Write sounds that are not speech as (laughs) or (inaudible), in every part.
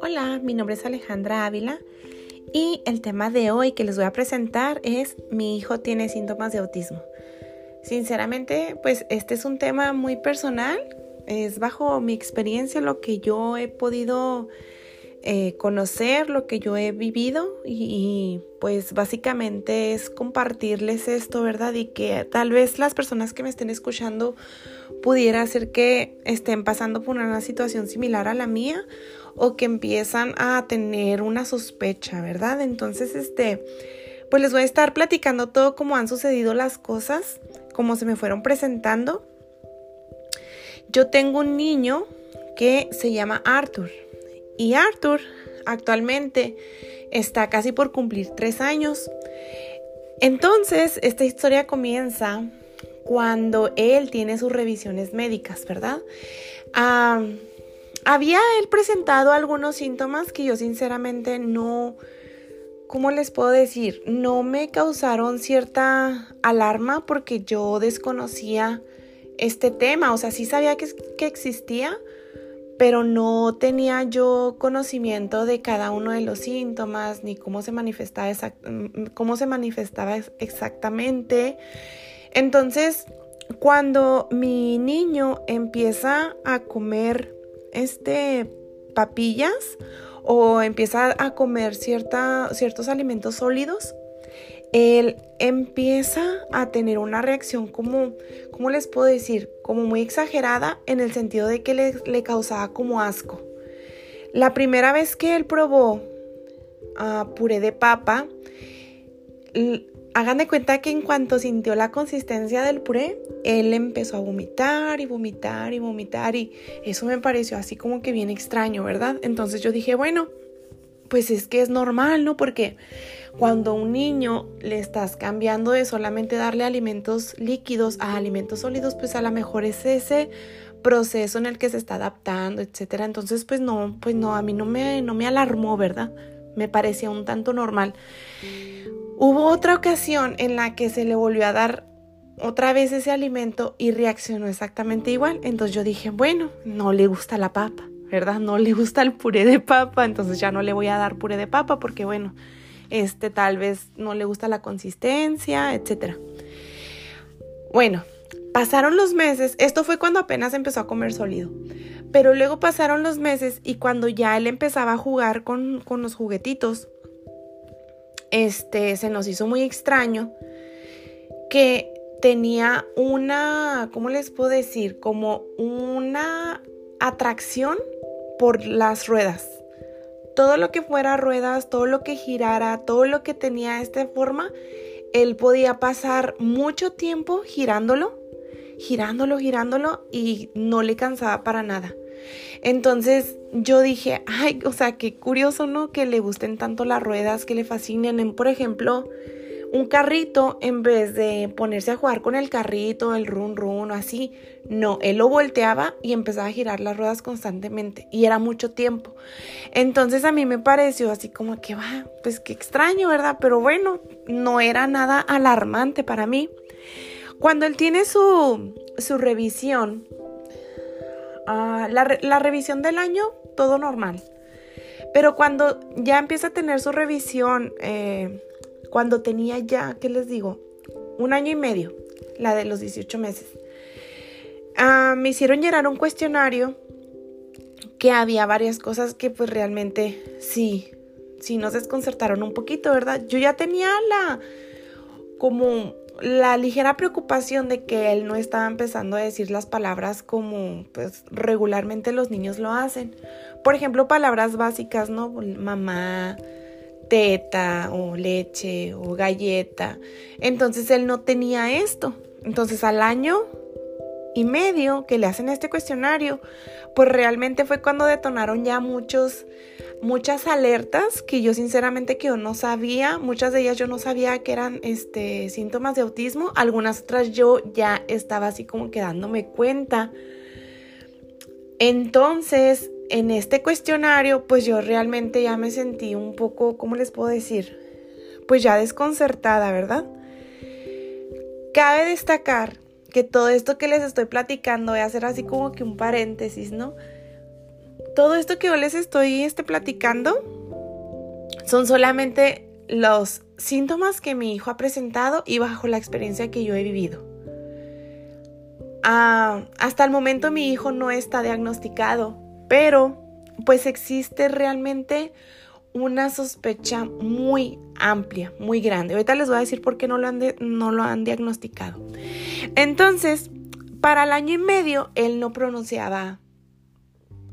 Hola, mi nombre es Alejandra Ávila y el tema de hoy que les voy a presentar es mi hijo tiene síntomas de autismo. Sinceramente, pues este es un tema muy personal, es bajo mi experiencia lo que yo he podido eh, conocer, lo que yo he vivido y, pues básicamente es compartirles esto, ¿verdad? Y que tal vez las personas que me estén escuchando pudiera ser que estén pasando por una situación similar a la mía o que empiezan a tener una sospecha, ¿verdad? Entonces, este, pues les voy a estar platicando todo cómo han sucedido las cosas, cómo se me fueron presentando. Yo tengo un niño que se llama Arthur. Y Arthur actualmente está casi por cumplir tres años. Entonces, esta historia comienza cuando él tiene sus revisiones médicas, ¿verdad? había él presentado algunos síntomas que yo sinceramente no, ¿cómo les puedo decir? No me causaron cierta alarma porque yo desconocía este tema, o sea, sí sabía que, que existía, pero no tenía yo conocimiento de cada uno de los síntomas ni cómo se manifestaba, mm, cómo se manifestaba exactamente. Entonces, cuando mi niño empieza a comer este papillas o empieza a comer ciertos alimentos sólidos, él empieza a tener una reacción como, ¿cómo les puedo decir? Como muy exagerada en el sentido de que le, causaba como asco. La primera vez que él probó uh, puré de papa, hagan de cuenta que en cuanto sintió la consistencia del puré, él empezó a vomitar y vomitar y vomitar y eso me pareció así como que bien extraño, ¿verdad? Entonces yo dije, bueno, pues es que es normal, ¿no? Porque cuando un niño le estás cambiando de solamente darle alimentos líquidos a alimentos sólidos, pues a lo mejor es ese proceso en el que se está adaptando, etcétera. Entonces, pues no, pues no, a mí no me, no me alarmó, ¿verdad? Me parecía un tanto normal. Hubo otra ocasión en la que se le volvió a dar otra vez ese alimento y reaccionó exactamente igual. Entonces yo dije, bueno, no le gusta la papa. ¿verdad? No le gusta el puré de papa, entonces ya no le voy a dar puré de papa porque, bueno, este tal vez no le gusta la consistencia, etc. Bueno, pasaron los meses, esto fue cuando apenas empezó a comer sólido, pero luego pasaron los meses y cuando ya él empezaba a jugar con, con los juguetitos, este, se nos hizo muy extraño que tenía una, ¿cómo les puedo decir? Como una atracción por las ruedas. Todo lo que fuera ruedas, todo lo que girara, todo lo que tenía esta forma, él podía pasar mucho tiempo girándolo, girándolo, girándolo y no le cansaba para nada. Entonces yo dije, ay, o sea, qué curioso, ¿no? Que le gusten tanto las ruedas, que le fascinen. Por ejemplo, un carrito, en vez de ponerse a jugar con el carrito, el run run o así, no, él lo volteaba y empezaba a girar las ruedas constantemente y era mucho tiempo. Entonces a mí me pareció así como que, va, pues qué extraño, ¿verdad? Pero bueno, no era nada alarmante para mí. Cuando él tiene su, su revisión, uh, la, la revisión del año, todo normal. Pero cuando ya empieza a tener su revisión, eh, cuando tenía ya, ¿qué les digo? Un año y medio, la de los 18 meses. Ah, me hicieron llenar un cuestionario que había varias cosas que pues realmente sí, sí nos desconcertaron un poquito, ¿verdad? Yo ya tenía la, como la ligera preocupación de que él no estaba empezando a decir las palabras como pues regularmente los niños lo hacen. Por ejemplo, palabras básicas, ¿no? Mamá, teta o leche o galleta. Entonces él no tenía esto. Entonces al año y medio que le hacen este cuestionario, pues realmente fue cuando detonaron ya muchos muchas alertas que yo sinceramente que yo no sabía, muchas de ellas yo no sabía que eran este síntomas de autismo, algunas otras yo ya estaba así como que dándome cuenta. Entonces, en este cuestionario, pues yo realmente ya me sentí un poco, ¿cómo les puedo decir? Pues ya desconcertada, ¿verdad? Cabe destacar que todo esto que les estoy platicando voy a hacer así como que un paréntesis, ¿no? Todo esto que yo les estoy este, platicando son solamente los síntomas que mi hijo ha presentado y bajo la experiencia que yo he vivido. Ah, hasta el momento mi hijo no está diagnosticado, pero pues existe realmente una sospecha muy amplia, muy grande. Ahorita les voy a decir por qué no lo han, no lo han diagnosticado. Entonces, para el año y medio, él no pronunciaba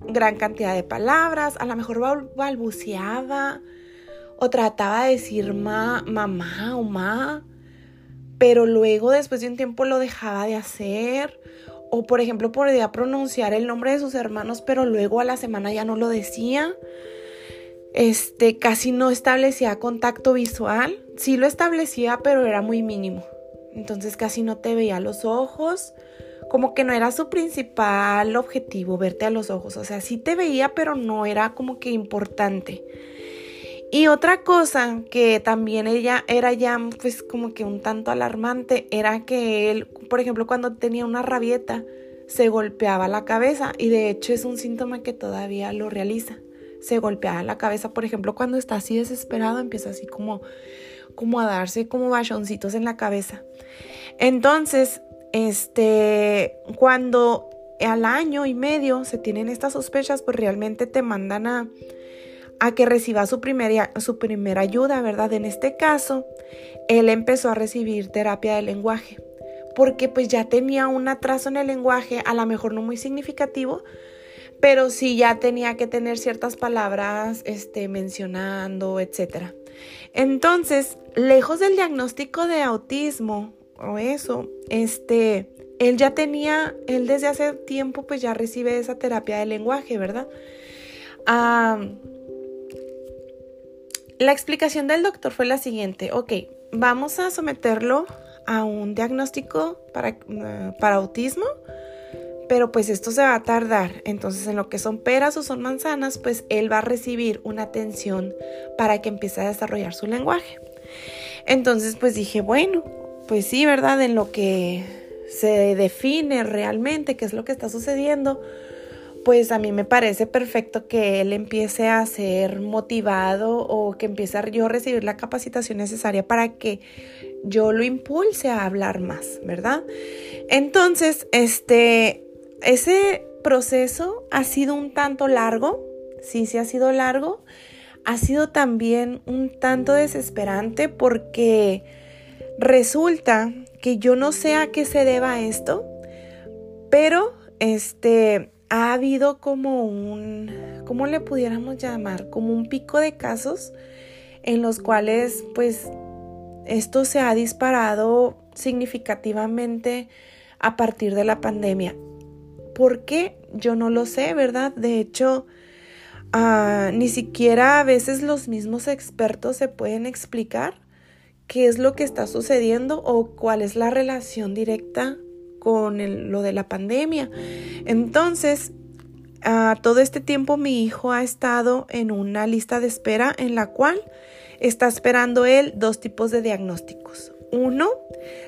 gran cantidad de palabras, a lo mejor balbuceaba o trataba de decir ma, mamá o ma, pero luego después de un tiempo lo dejaba de hacer. O por ejemplo podía pronunciar el nombre de sus hermanos, pero luego a la semana ya no lo decía. Este casi no establecía contacto visual. Sí lo establecía, pero era muy mínimo. Entonces casi no te veía a los ojos. Como que no era su principal objetivo verte a los ojos. O sea, sí te veía, pero no era como que importante. Y otra cosa que también ella era ya pues como que un tanto alarmante era que él, por ejemplo, cuando tenía una rabieta, se golpeaba la cabeza y de hecho es un síntoma que todavía lo realiza. Se golpeaba la cabeza, por ejemplo, cuando está así desesperado, empieza así como como a darse como bachoncitos en la cabeza. Entonces, este, cuando al año y medio se tienen estas sospechas, pues realmente te mandan a a que reciba su primera, su primera ayuda, ¿verdad? En este caso, él empezó a recibir terapia de lenguaje, porque pues ya tenía un atraso en el lenguaje, a lo mejor no muy significativo, pero sí ya tenía que tener ciertas palabras este, mencionando, etc. Entonces, lejos del diagnóstico de autismo o eso, este, él ya tenía, él desde hace tiempo pues ya recibe esa terapia de lenguaje, ¿verdad? Ah, la explicación del doctor fue la siguiente, ok, vamos a someterlo a un diagnóstico para, eh, para autismo, pero pues esto se va a tardar. Entonces en lo que son peras o son manzanas, pues él va a recibir una atención para que empiece a desarrollar su lenguaje. Entonces pues dije, bueno, pues sí, ¿verdad? En lo que se define realmente qué es lo que está sucediendo, pues a mí me parece perfecto que él empiece a ser motivado o que empiece a yo recibir la capacitación necesaria para que yo lo impulse a hablar más, ¿verdad? Entonces, este, ese proceso ha sido un tanto largo, sí, sí ha sido largo, ha sido también un tanto desesperante porque resulta que yo no sé a qué se deba esto, pero este ha habido como un, ¿cómo le pudiéramos llamar? Como un pico de casos en los cuales pues esto se ha disparado significativamente a partir de la pandemia. ¿Por qué? Yo no lo sé, ¿verdad? De hecho, ah, ni siquiera a veces los mismos expertos se pueden explicar qué es lo que está sucediendo o cuál es la relación directa con lo de la pandemia. Entonces, a todo este tiempo mi hijo ha estado en una lista de espera en la cual está esperando él dos tipos de diagnósticos. Uno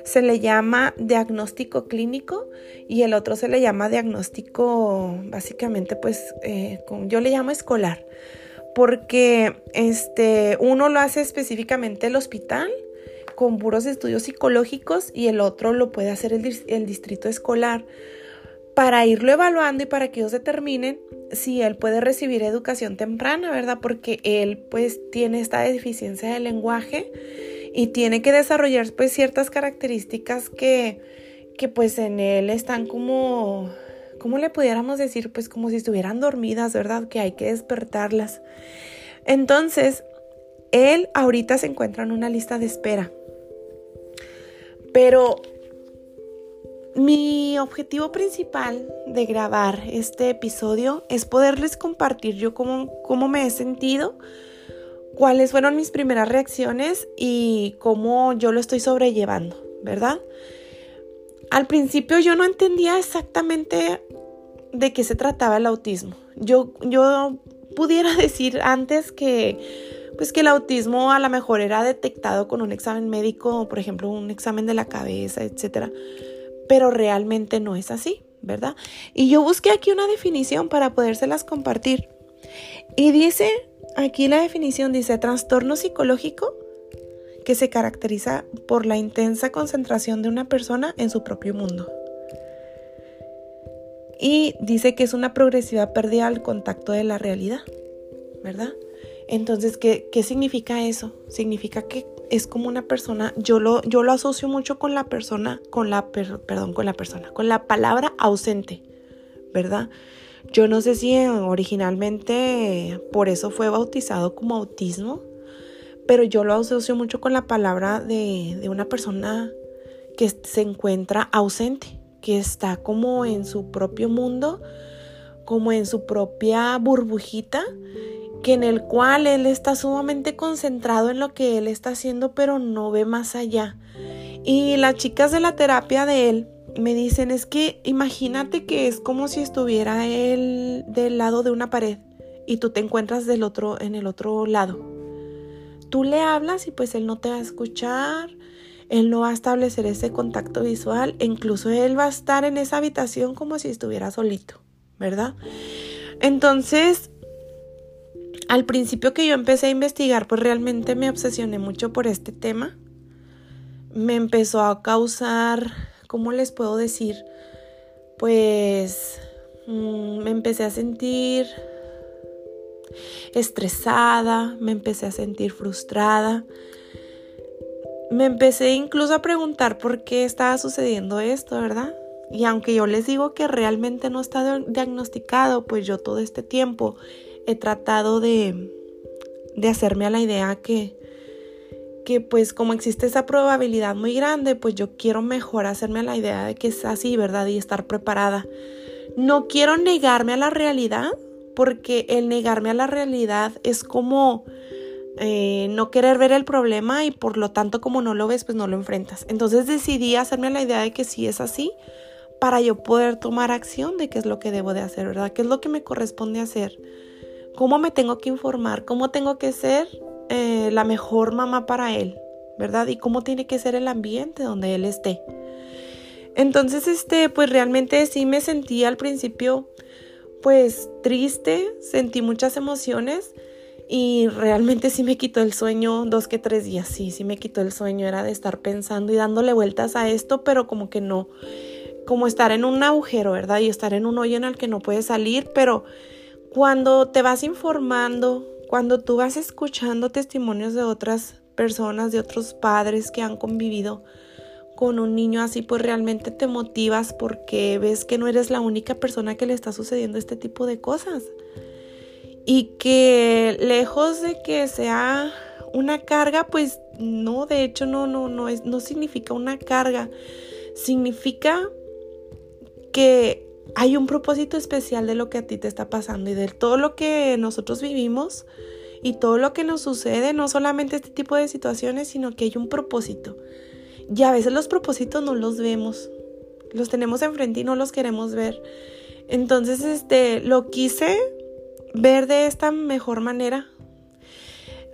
se le llama diagnóstico clínico y el otro se le llama diagnóstico básicamente pues eh, yo le llamo escolar porque este uno lo hace específicamente el hospital con puros estudios psicológicos y el otro lo puede hacer el, distrito escolar para irlo evaluando y para que ellos determinen si él puede recibir educación temprana, ¿verdad? Porque él pues tiene esta deficiencia de lenguaje y tiene que desarrollar pues ciertas características que, que pues en él están como, ¿cómo le pudiéramos decir? Pues como si estuvieran dormidas, ¿verdad? Que hay que despertarlas. Entonces, él ahorita se encuentra en una lista de espera. Pero mi objetivo principal de grabar este episodio es poderles compartir yo cómo, cómo me he sentido, cuáles fueron mis primeras reacciones y cómo yo lo estoy sobrellevando, ¿verdad? Al principio yo no entendía exactamente de qué se trataba el autismo. Yo, yo pudiera (laughs) decir antes que pues que el autismo a lo mejor era detectado con un examen médico, por ejemplo, un examen de la cabeza, etc. pero realmente no es así, ¿verdad? Y yo busqué aquí una definición para podérselas compartir. Y dice, aquí la definición dice, trastorno psicológico que se caracteriza por la intensa concentración de una persona en su propio mundo. Y dice que es una progresiva pérdida al contacto de la realidad, ¿verdad? Entonces, ¿qué, qué significa eso? Significa que es como una persona, yo lo, yo lo asocio mucho con la persona, con la, perdón, con la persona, con la palabra ausente, ¿verdad? Yo no sé si originalmente por eso fue bautizado como autismo, pero yo lo asocio mucho con la palabra de, de una persona que se encuentra ausente, que está como en su propio mundo, como en su propia burbujita, que en el cual él está sumamente concentrado en lo que él está haciendo, pero no ve más allá. Y las chicas de la terapia de él me dicen, es que imagínate que es como si estuviera él del lado de una pared y tú te encuentras del otro en el otro lado tú le hablas y pues él no te va a escuchar, él no va a establecer ese contacto visual, e incluso él va a estar en esa habitación como si estuviera solito, ¿verdad? Entonces, al principio que yo empecé a investigar, pues realmente me obsesioné mucho por este tema. Me empezó a causar, ¿cómo les puedo decir? Pues mm, me empecé a sentir estresada, me empecé a sentir frustrada. Me empecé incluso a preguntar por qué estaba sucediendo esto, ¿verdad? Y aunque yo les digo que realmente no está diagnosticado, pues yo todo este tiempo he tratado de, de hacerme a la idea que, que pues como existe esa probabilidad muy grande, pues yo quiero mejor hacerme a la idea de que es así, ¿verdad? Y estar preparada. No quiero negarme a la realidad, porque el negarme a la realidad es como eh, no querer ver el problema y por lo tanto como no lo ves, pues no lo enfrentas. Entonces decidí hacerme la idea de que sí es así para yo poder tomar acción de qué es lo que debo de hacer, ¿verdad? ¿Qué es lo que me corresponde hacer? ¿Cómo me tengo que informar? ¿Cómo tengo que ser eh, la mejor mamá para él? ¿Verdad? Y cómo tiene que ser el ambiente donde él esté. Entonces, este, pues realmente sí me sentí al principio pues triste, sentí muchas emociones y realmente sí me quitó el sueño dos que tres días, sí, sí me quitó el sueño, era de estar pensando y dándole vueltas a esto, pero como que no, como estar en un agujero, ¿verdad? Y estar en un hoyo en el que no puedes salir, pero cuando te vas informando, cuando tú vas escuchando testimonios de otras personas, de otros padres que han convivido con un niño así, pues realmente te motivas porque ves que no eres la única persona que le está sucediendo este tipo de cosas. Y que lejos de que sea una carga, pues no, de hecho no, no, no, es, no significa una carga. Significa que hay un propósito especial de lo que a ti te está pasando y de todo lo que nosotros vivimos y todo lo que nos sucede, no solamente este tipo de situaciones, sino que hay un propósito. Y a veces los propósitos no los vemos. Los tenemos enfrente y no los queremos ver. Entonces, este, lo quise ver de esta mejor manera.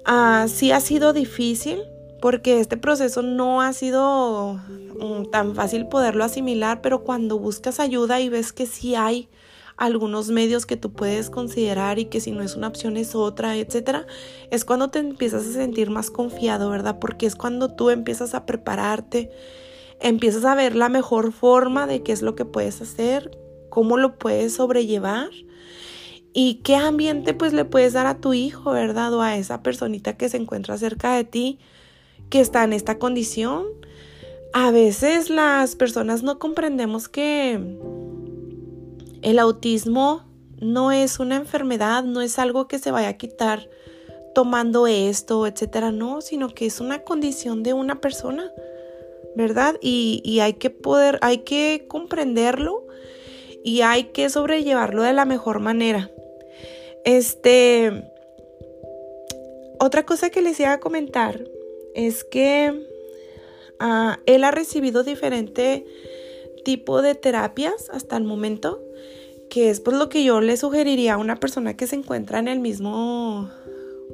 Ah, sí ha sido difícil porque este proceso no ha sido mm, tan fácil poderlo asimilar, pero cuando buscas ayuda y ves que sí hay algunos medios que tú puedes considerar y que si no es una opción es otra, etcétera, es cuando te empiezas a sentir más confiado, ¿verdad? Porque es cuando tú empiezas a prepararte, empiezas a ver la mejor forma de qué es lo que puedes hacer, cómo lo puedes sobrellevar y qué ambiente pues le puedes dar a tu hijo, ¿verdad? O a esa personita que se encuentra cerca de ti, que está en esta condición. A veces las personas no comprendemos que el autismo no es una enfermedad, no es algo que se vaya a quitar tomando esto, etcétera, no, sino que es una condición de una persona, ¿verdad? Y, hay que poder, hay que comprenderlo y hay que sobrellevarlo de la mejor manera. Este, otra cosa que les iba a comentar es que ah, él ha recibido diferente tipo de terapias hasta el momento que es pues lo que yo le sugeriría a una persona que se encuentra en el mismo,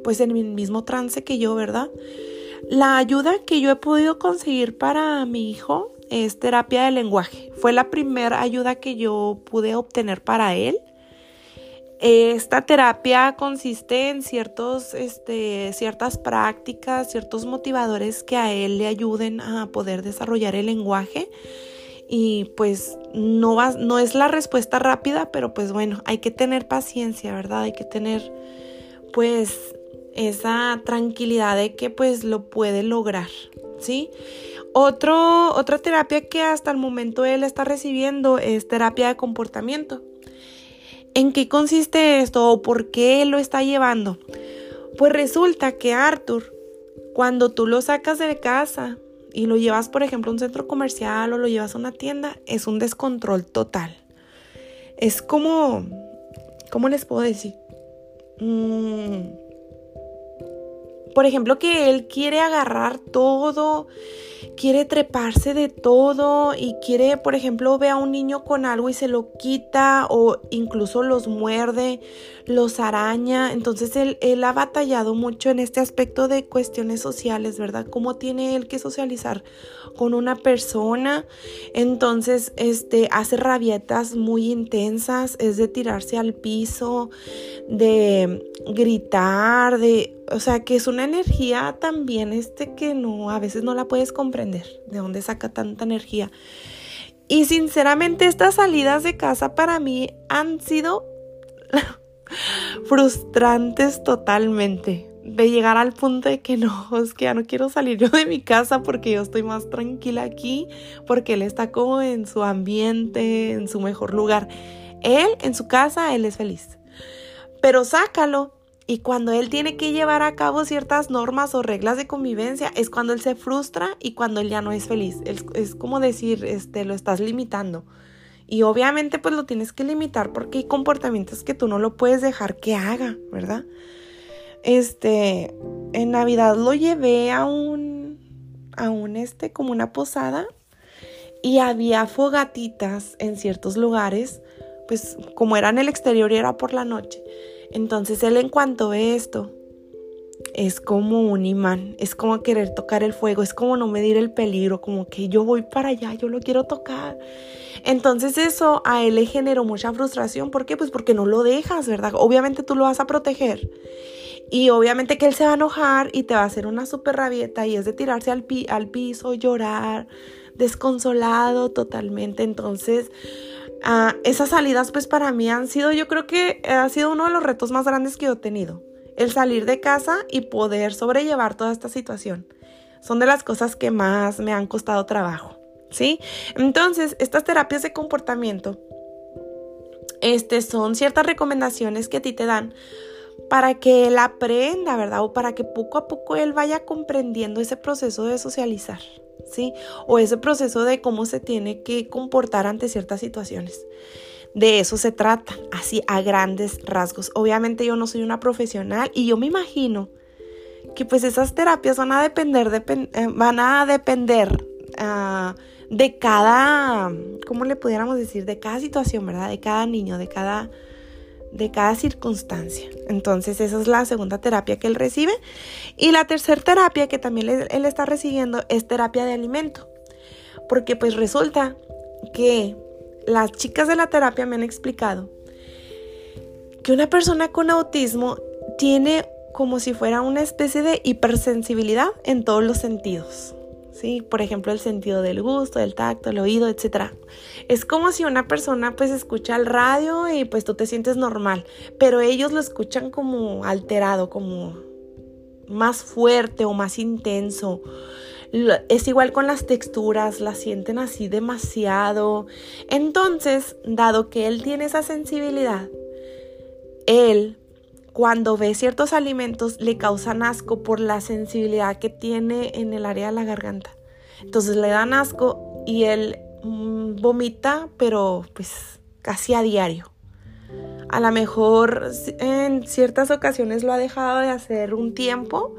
pues en el mismo trance que yo, ¿verdad? La ayuda que yo he podido conseguir para mi hijo es terapia de lenguaje. Fue la primera ayuda que yo pude obtener para él. Esta terapia consiste en ciertos, este, ciertas prácticas, ciertos motivadores que a él le ayuden a poder desarrollar el lenguaje. Y pues no, no es la respuesta rápida, pero pues bueno, hay que tener paciencia, ¿verdad? Hay que tener pues esa tranquilidad de que pues lo puede lograr, ¿sí? Otra terapia que hasta el momento él está recibiendo es terapia de comportamiento. ¿En qué consiste esto o por qué lo está llevando? Pues resulta que Arthur, cuando tú lo sacas de casa y lo llevas, por ejemplo, a un centro comercial o lo llevas a una tienda, es un descontrol total. Es como, ¿cómo les puedo decir? Mm, por ejemplo, que él quiere agarrar todo, quiere treparse de todo y quiere, por ejemplo, ve a un niño con algo y se lo quita o incluso los muerde, los araña. Entonces él, él ha batallado mucho en este aspecto de cuestiones sociales, ¿verdad? ¿Cómo tiene él que socializar con una persona? Entonces, este, hace rabietas muy intensas, es de tirarse al piso, de gritar, de o sea, que es una energía también este que no, a veces no la puedes comprender, de dónde saca tanta energía. Y sinceramente estas salidas de casa para mí han sido (laughs) frustrantes totalmente. De llegar al punto de que no, (laughs) es que ya no quiero salir yo de mi casa porque yo estoy más tranquila aquí, porque él está como en su ambiente, en su mejor lugar. Él en su casa, él es feliz. Pero sácalo y cuando él tiene que llevar a cabo ciertas normas o reglas de convivencia, es cuando él se frustra y cuando él ya no es feliz. Es, como decir, este, lo estás limitando. Y obviamente pues lo tienes que limitar porque hay comportamientos que tú no lo puedes dejar que haga, ¿verdad? Este, en Navidad lo llevé a un, a un, este, como una posada y había fogatitas en ciertos lugares, pues como era en el exterior y era por la noche entonces él en cuanto ve esto, es como un imán, es como querer tocar el fuego, es como no medir el peligro, como que yo voy para allá, yo lo quiero tocar. Entonces eso a él le generó mucha frustración, ¿por qué? Pues porque no lo dejas, ¿verdad? Obviamente tú lo vas a proteger. Y obviamente que él se va a enojar y te va a hacer una súper rabieta y es de tirarse al, al piso, llorar, desconsolado totalmente. Entonces, Ah, esas salidas pues para mí han sido, yo creo que ha sido uno de los retos más grandes que he tenido. El salir de casa y poder sobrellevar toda esta situación. Son de las cosas que más me han costado trabajo, ¿sí? Entonces, estas terapias de comportamiento, este, son ciertas recomendaciones que a ti te dan para que él aprenda, ¿verdad? O para que poco a poco él vaya comprendiendo ese proceso de socializar. ¿Sí? O ese proceso de cómo se tiene que comportar ante ciertas situaciones. De eso se trata, así a grandes rasgos. Obviamente yo no soy una profesional y yo me imagino que pues esas terapias van a depender, eh, van a depender ah, de cada, ¿cómo le pudiéramos decir? De cada situación, ¿verdad? De cada niño, de cada de cada circunstancia. Entonces esa es la segunda terapia que él recibe. Y la tercera terapia que también él está recibiendo es terapia de alimento. Porque pues resulta que las chicas de la terapia me han explicado que una persona con autismo tiene como si fuera una especie de hipersensibilidad en todos los sentidos. ¿Sí? Por ejemplo, el sentido del gusto, del tacto, el oído, etc. Es como si una persona pues escucha el radio y pues tú te sientes normal, pero ellos lo escuchan como alterado, como más fuerte o más intenso. Es igual con las texturas, las sienten así demasiado. Entonces, dado que él tiene esa sensibilidad, él cuando ve ciertos alimentos le causan asco por la sensibilidad que tiene en el área de la garganta. Entonces le dan asco y él mm, vomita, pero pues casi a diario. A lo mejor en ciertas ocasiones lo ha dejado de hacer un tiempo,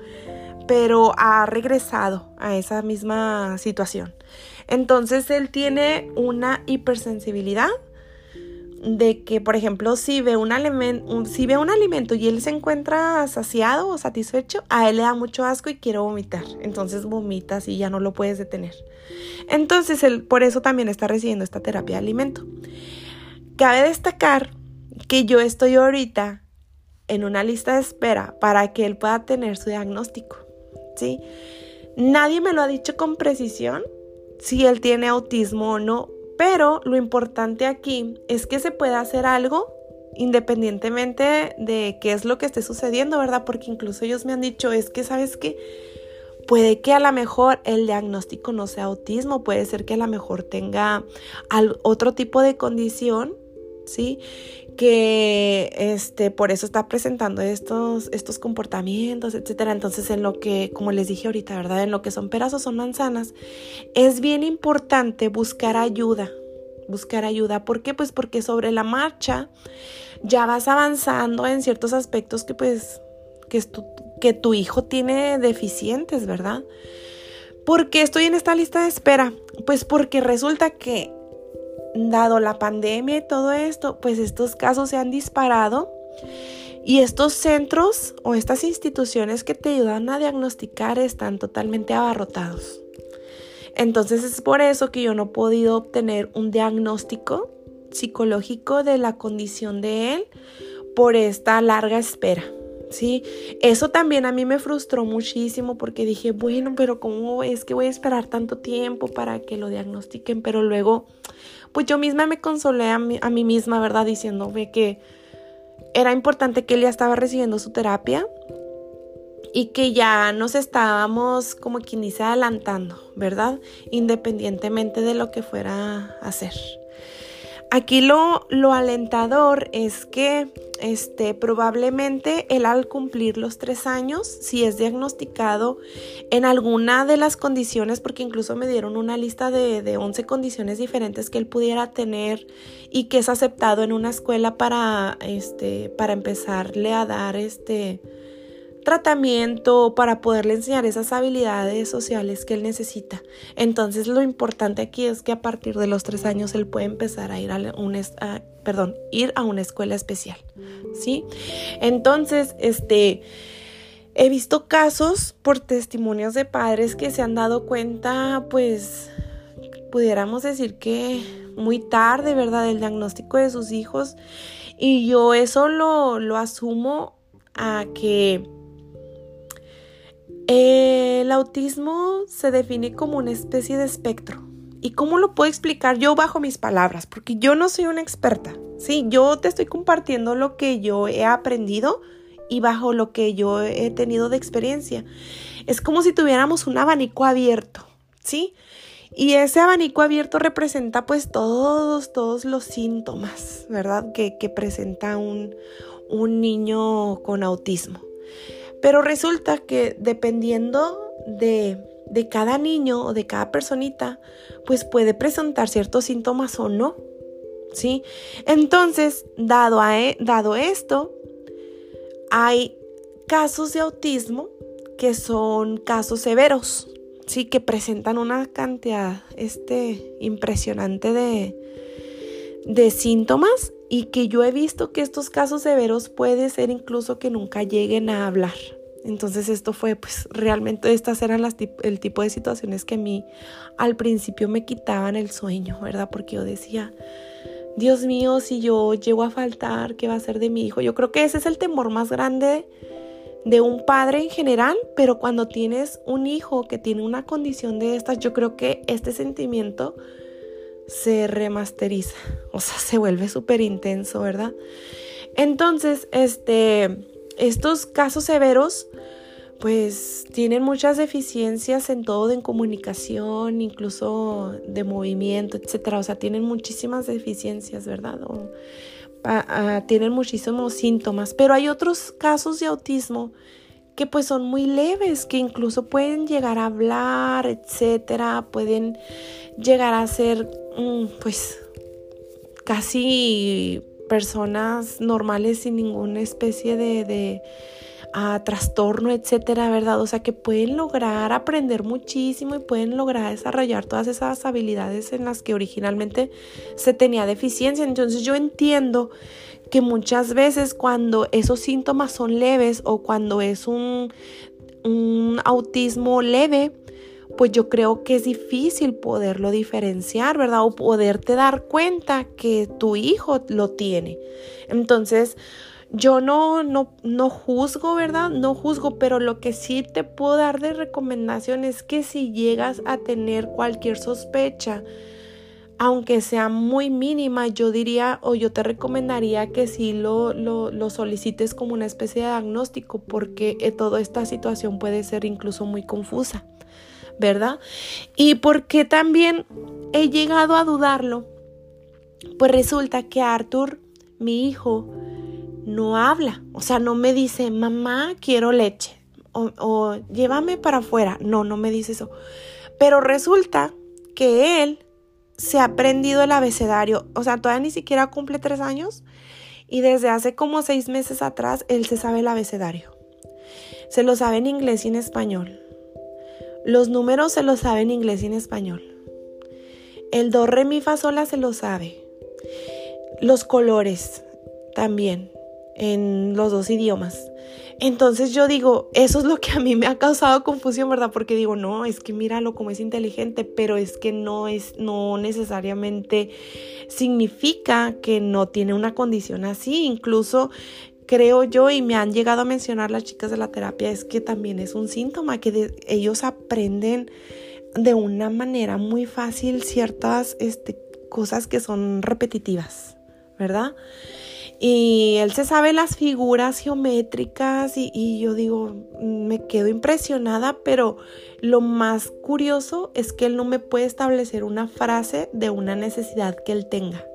pero ha regresado a esa misma situación. Entonces él tiene una hipersensibilidad de que, por ejemplo, si ve un, si ve un alimento y él se encuentra saciado o satisfecho, a él le da mucho asco y quiere vomitar. Entonces vomitas y ya no lo puedes detener. Entonces, él por eso también está recibiendo esta terapia de alimento. Cabe destacar que yo estoy ahorita en una lista de espera para que él pueda tener su diagnóstico. ¿sí? Nadie me lo ha dicho con precisión si él tiene autismo o no, pero lo importante aquí es que se puede hacer algo independientemente de qué es lo que esté sucediendo, ¿verdad? Porque incluso ellos me han dicho, es que, ¿sabes qué? Puede que a lo mejor el diagnóstico no sea autismo, puede ser que a lo mejor tenga otro tipo de condición, ¿sí? que este, por eso está presentando estos, estos comportamientos, etcétera. Entonces, en lo que, como les dije ahorita, ¿verdad? En lo que son peras o son manzanas, es bien importante buscar ayuda. Buscar ayuda. ¿Por qué? Pues porque sobre la marcha ya vas avanzando en ciertos aspectos que, pues, que, tu, que tu hijo tiene deficientes, ¿verdad? ¿Por qué estoy en esta lista de espera? Pues porque resulta que dado la pandemia y todo esto, pues estos casos se han disparado y estos centros o estas instituciones que te ayudan a diagnosticar están totalmente abarrotados. Entonces es por eso que yo no he podido obtener un diagnóstico psicológico de la condición de él por esta larga espera. ¿sí? Eso también a mí me frustró muchísimo porque dije, bueno, pero ¿cómo es que voy a esperar tanto tiempo para que lo diagnostiquen? Pero luego, pues yo misma me consolé a mí, a mí misma, ¿verdad? Diciéndome que era importante que él ya estaba recibiendo su terapia y que ya nos estábamos, como quien dice, adelantando, ¿verdad? Independientemente de lo que fuera a hacer. Aquí lo, lo alentador es que este, probablemente él al cumplir los tres años, si es diagnosticado en alguna de las condiciones, porque incluso me dieron una lista de, de 11 condiciones diferentes que él pudiera tener y que es aceptado en una escuela para, este, para empezarle a dar este, tratamiento para poderle enseñar esas habilidades sociales que él necesita. Entonces lo importante aquí es que a partir de los tres años él puede empezar a ir a, un, perdón, ir a una escuela especial, ¿sí? Entonces, este... He visto casos por testimonios de padres que se han dado cuenta, pues, pudiéramos decir que muy tarde, ¿verdad?, del diagnóstico de sus hijos. Y yo eso lo, lo asumo a que el autismo se define como una especie de espectro. ¿Y cómo lo puedo explicar yo bajo mis palabras? Porque yo no soy una experta. Sí, yo te estoy compartiendo lo que yo he aprendido y bajo lo que yo he tenido de experiencia. Es como si tuviéramos un abanico abierto, ¿sí? Y ese abanico abierto representa pues todos, todos los síntomas, ¿verdad? Que, que presenta un, un niño con autismo. Pero resulta que dependiendo de, cada niño o de cada personita, pues puede presentar ciertos síntomas o no. ¿Sí? Entonces, dado, a, e, dado esto, hay casos de autismo que son casos severos, sí, que presentan una cantidad este, impresionante de, de síntomas y que yo he visto que estos casos severos puede ser incluso que nunca lleguen a hablar. Entonces esto fue pues realmente estas eran las el tipo de situaciones que a mí al principio me quitaban el sueño, ¿verdad? Porque yo decía, Dios mío, si yo llego a faltar, ¿qué va a ser de mi hijo? Yo creo que ese es el temor más grande de un padre en general, pero cuando tienes un hijo que tiene una condición de estas, yo creo que este sentimiento se remasteriza, o sea, se vuelve súper intenso, ¿verdad? Entonces, este, estos casos severos, pues tienen muchas deficiencias en todo, en comunicación, incluso de movimiento, etcétera. O sea, tienen muchísimas deficiencias, ¿verdad? Ah, tienen muchísimos síntomas. Pero hay otros casos de autismo que pues son muy leves, que incluso pueden llegar a hablar, etcétera, pueden llegar a ser mm, pues casi personas normales sin ninguna especie de, a trastorno, etcétera, ¿verdad? O sea, que pueden lograr aprender muchísimo y pueden lograr desarrollar todas esas habilidades en las que originalmente se tenía deficiencia. Entonces yo entiendo que muchas veces cuando esos síntomas son leves o cuando es un autismo leve, pues yo creo que es difícil poderlo diferenciar, ¿verdad? O poderte dar cuenta que tu hijo lo tiene. Entonces, yo no, no, no juzgo, ¿verdad? No juzgo, pero lo que sí te puedo dar de recomendación es que si llegas a tener cualquier sospecha, aunque sea muy mínima, yo diría o yo te recomendaría que sí lo, lo, lo solicites como una especie de diagnóstico porque eh, toda esta situación puede ser incluso muy confusa, ¿verdad? Y porque también he llegado a dudarlo, pues resulta que Arthur, mi hijo, no habla, o sea, no me dice, mamá, quiero leche, o, llévame para afuera, no, no me dice eso. Pero resulta que él se ha aprendido el abecedario, o sea, todavía ni siquiera cumple tres años y desde hace como seis meses atrás él se sabe el abecedario. Se lo sabe en inglés y en español. Los números se lo sabe en inglés y en español. El do, re, mi, fa, sola se lo sabe. Los colores también en los dos idiomas. Entonces yo digo, eso es lo que a mí me ha causado confusión, ¿verdad? Porque digo, no, es que míralo como es inteligente, pero es que no es, no necesariamente significa que no tiene una condición así. Incluso creo yo, y me han llegado a mencionar las chicas de la terapia, es que también es un síntoma que ellos aprenden de una manera muy fácil ciertas este, cosas que son repetitivas, ¿verdad? Y él se sabe las figuras geométricas y, yo digo, me quedo impresionada, pero lo más curioso es que él no me puede establecer una frase de una necesidad que él tenga.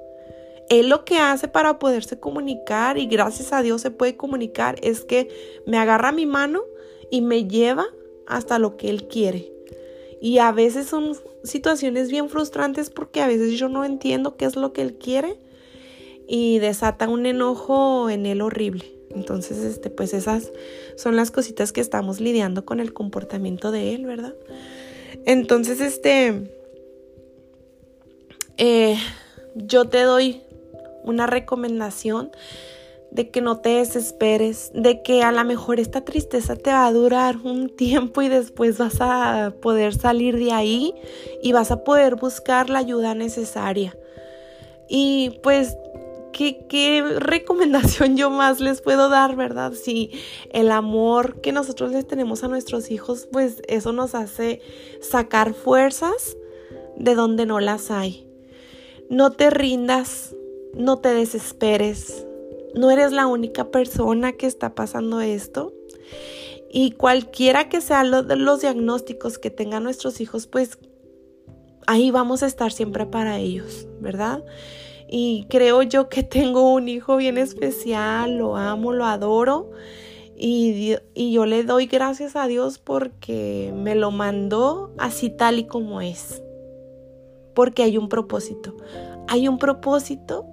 Él lo que hace para poderse comunicar y gracias a Dios se puede comunicar es que me agarra mi mano y me lleva hasta lo que él quiere. Y a veces son situaciones bien frustrantes porque a veces yo no entiendo qué es lo que él quiere y desata un enojo en él horrible. Entonces, este, pues esas son las cositas que estamos lidiando con el comportamiento de él, ¿verdad? Entonces, este, eh, yo te doy una recomendación de que no te desesperes, de que a lo mejor esta tristeza te va a durar un (laughs) tiempo y después vas a poder salir de ahí y vas a poder buscar la ayuda necesaria. Y pues ¿Qué, recomendación yo más les puedo dar, verdad? Si el amor que nosotros les tenemos a nuestros hijos, pues eso nos hace sacar fuerzas de donde no las hay. No te rindas, no te desesperes. No eres la única persona que está pasando esto. Y cualquiera que sean los diagnósticos que tengan nuestros hijos, pues ahí vamos a estar siempre para ellos, ¿verdad? Y creo yo que tengo un hijo bien especial, lo amo, lo adoro. Y, y, yo le doy gracias a Dios porque me lo mandó así tal y como es. Porque hay un propósito. Hay un propósito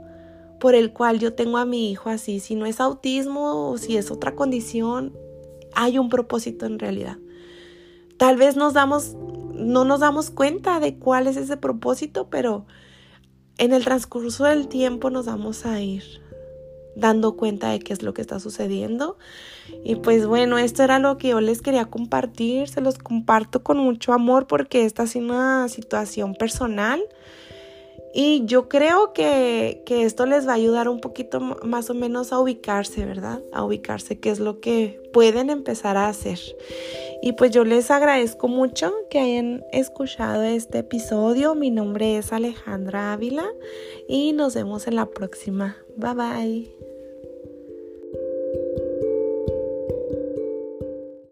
por el cual yo tengo a mi hijo así. Si no es autismo o si es otra condición, hay un propósito en realidad. Tal vez nos damos, no nos damos cuenta de cuál es ese propósito, pero en el transcurso del tiempo nos vamos a ir dando cuenta de qué es lo que está sucediendo. Y pues bueno, esto era lo que yo les quería compartir. Se los comparto con mucho amor porque esta es una situación personal. Y yo creo que, que, esto les va a ayudar un poquito más o menos a ubicarse, ¿verdad? A ubicarse qué es lo que pueden empezar a hacer. Y pues yo les agradezco mucho que hayan escuchado este episodio. Mi nombre es Alejandra Ávila y nos vemos en la próxima. Bye bye.